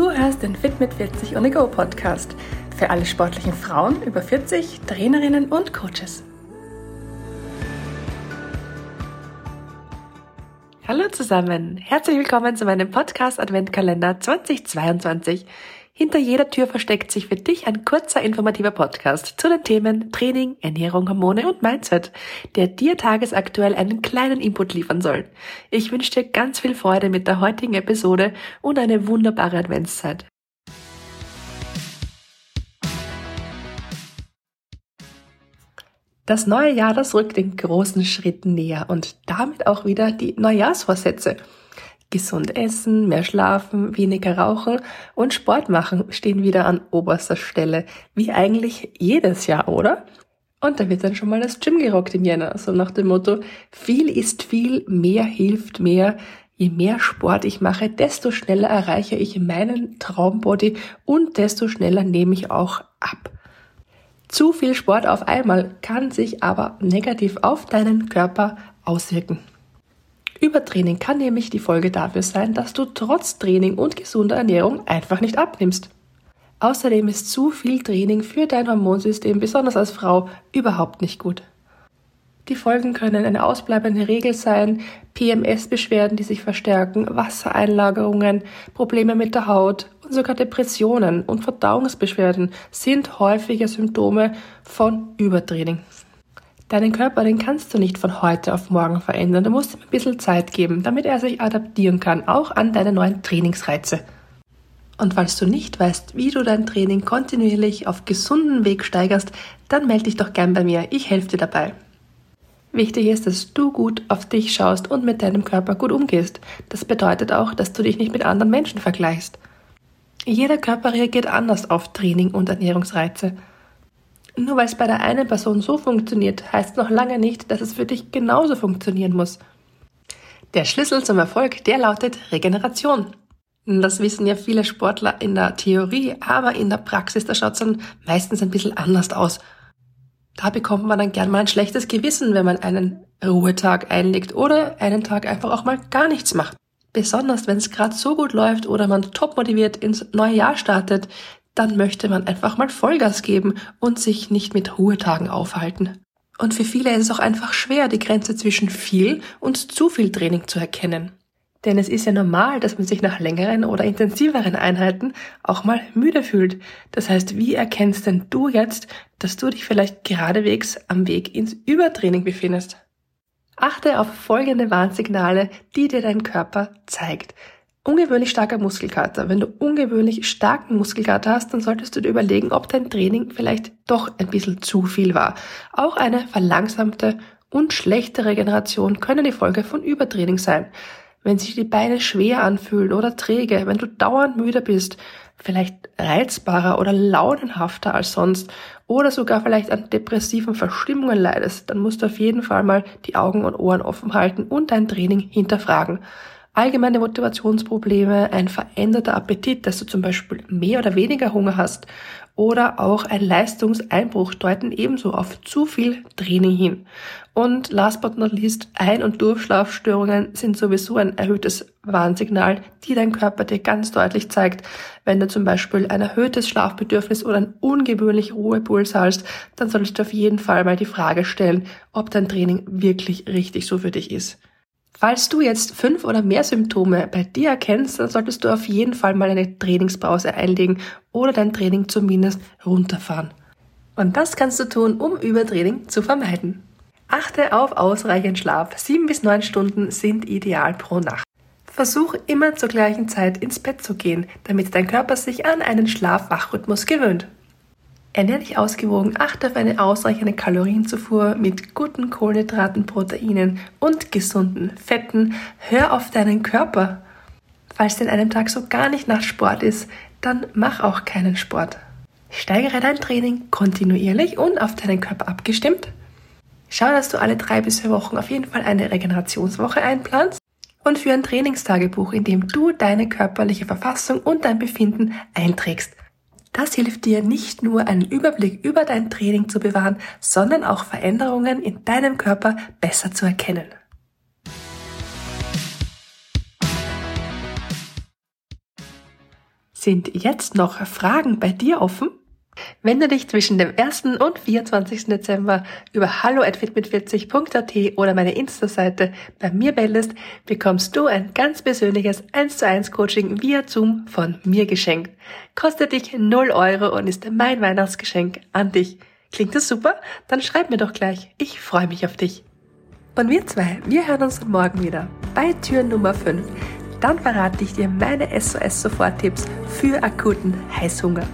Du hörst den Fit mit 40 on Go Podcast für alle sportlichen Frauen über 40, Trainerinnen und Coaches. Hallo zusammen, herzlich willkommen zu meinem Podcast Adventkalender 2022. Hinter jeder Tür versteckt sich für dich ein kurzer informativer Podcast zu den Themen Training, Ernährung, Hormone und Mindset, der dir tagesaktuell einen kleinen Input liefern soll. Ich wünsche dir ganz viel Freude mit der heutigen Episode und eine wunderbare Adventszeit. Das neue Jahr, das rückt in großen Schritten näher und damit auch wieder die Neujahrsvorsätze. Gesund essen, mehr schlafen, weniger rauchen und Sport machen stehen wieder an oberster Stelle, wie eigentlich jedes Jahr, oder? Und da wird dann schon mal das Gym gerockt im Jänner, so nach dem Motto, viel ist viel, mehr hilft mehr. Je mehr Sport ich mache, desto schneller erreiche ich meinen Traumbody und desto schneller nehme ich auch ab. Zu viel Sport auf einmal kann sich aber negativ auf deinen Körper auswirken. Übertraining kann nämlich die Folge dafür sein, dass du trotz Training und gesunder Ernährung einfach nicht abnimmst. Außerdem ist zu viel Training für dein Hormonsystem, besonders als Frau, überhaupt nicht gut. Die Folgen können eine ausbleibende Regel sein, PMS-Beschwerden, die sich verstärken, Wassereinlagerungen, Probleme mit der Haut und sogar Depressionen und Verdauungsbeschwerden sind häufige Symptome von Übertraining. Deinen Körper, den kannst du nicht von heute auf morgen verändern. Du musst ihm ein bisschen Zeit geben, damit er sich adaptieren kann, auch an deine neuen Trainingsreize. Und falls du nicht weißt, wie du dein Training kontinuierlich auf gesunden Weg steigerst, dann melde dich doch gern bei mir. Ich helfe dir dabei. Wichtig ist, dass du gut auf dich schaust und mit deinem Körper gut umgehst. Das bedeutet auch, dass du dich nicht mit anderen Menschen vergleichst. Jeder Körper reagiert anders auf Training und Ernährungsreize. Nur weil es bei der einen Person so funktioniert, heißt noch lange nicht, dass es für dich genauso funktionieren muss. Der Schlüssel zum Erfolg, der lautet Regeneration. Das wissen ja viele Sportler in der Theorie, aber in der Praxis, da schaut es dann meistens ein bisschen anders aus. Da bekommt man dann gern mal ein schlechtes Gewissen, wenn man einen Ruhetag einlegt oder einen Tag einfach auch mal gar nichts macht. Besonders wenn es gerade so gut läuft oder man top motiviert ins neue Jahr startet, dann möchte man einfach mal Vollgas geben und sich nicht mit Ruhetagen aufhalten. Und für viele ist es auch einfach schwer, die Grenze zwischen viel und zu viel Training zu erkennen. Denn es ist ja normal, dass man sich nach längeren oder intensiveren Einheiten auch mal müde fühlt. Das heißt, wie erkennst denn du jetzt, dass du dich vielleicht geradewegs am Weg ins Übertraining befindest? Achte auf folgende Warnsignale, die dir dein Körper zeigt. Ungewöhnlich starker Muskelkater. Wenn du ungewöhnlich starken Muskelkater hast, dann solltest du dir überlegen, ob dein Training vielleicht doch ein bisschen zu viel war. Auch eine verlangsamte und schlechte Regeneration können die Folge von Übertraining sein. Wenn sich die Beine schwer anfühlen oder träge, wenn du dauernd müde bist, vielleicht reizbarer oder launenhafter als sonst oder sogar vielleicht an depressiven Verstimmungen leidest, dann musst du auf jeden Fall mal die Augen und Ohren offen halten und dein Training hinterfragen allgemeine Motivationsprobleme, ein veränderter Appetit, dass du zum Beispiel mehr oder weniger Hunger hast oder auch ein Leistungseinbruch deuten ebenso auf zu viel Training hin. Und last but not least, Ein- und Durchschlafstörungen sind sowieso ein erhöhtes Warnsignal, die dein Körper dir ganz deutlich zeigt. Wenn du zum Beispiel ein erhöhtes Schlafbedürfnis oder einen ungewöhnlich Ruhepuls hast, dann solltest du auf jeden Fall mal die Frage stellen, ob dein Training wirklich richtig so für dich ist. Falls du jetzt fünf oder mehr Symptome bei dir erkennst, dann solltest du auf jeden Fall mal eine Trainingspause einlegen oder dein Training zumindest runterfahren. Und das kannst du tun, um Übertraining zu vermeiden. Achte auf ausreichend Schlaf. Sieben bis neun Stunden sind ideal pro Nacht. Versuch immer zur gleichen Zeit ins Bett zu gehen, damit dein Körper sich an einen Schlaf-Wach-Rhythmus gewöhnt. Ernähr dich ausgewogen, achte auf eine ausreichende Kalorienzufuhr mit guten Kohlenhydraten, Proteinen und gesunden Fetten. Hör auf deinen Körper. Falls dir an einem Tag so gar nicht nach Sport ist, dann mach auch keinen Sport. Steigere dein Training kontinuierlich und auf deinen Körper abgestimmt. Schau, dass du alle drei bis vier Wochen auf jeden Fall eine Regenerationswoche einplanst und für ein Trainingstagebuch, in dem du deine körperliche Verfassung und dein Befinden einträgst. Das hilft dir nicht nur einen Überblick über dein Training zu bewahren, sondern auch Veränderungen in deinem Körper besser zu erkennen. Sind jetzt noch Fragen bei dir offen? Wenn du dich zwischen dem 1. und 24. Dezember über hallo@fitmit40.at oder meine Insta-Seite bei mir meldest, bekommst du ein ganz persönliches 1 zu 1 Coaching via Zoom von mir geschenkt. Kostet dich 0 Euro und ist mein Weihnachtsgeschenk an dich. Klingt das super? Dann schreib mir doch gleich. Ich freue mich auf dich. Und wir zwei, wir hören uns morgen wieder bei Tür Nummer 5. Dann verrate ich dir meine SOS-Sofort-Tipps für akuten Heißhunger.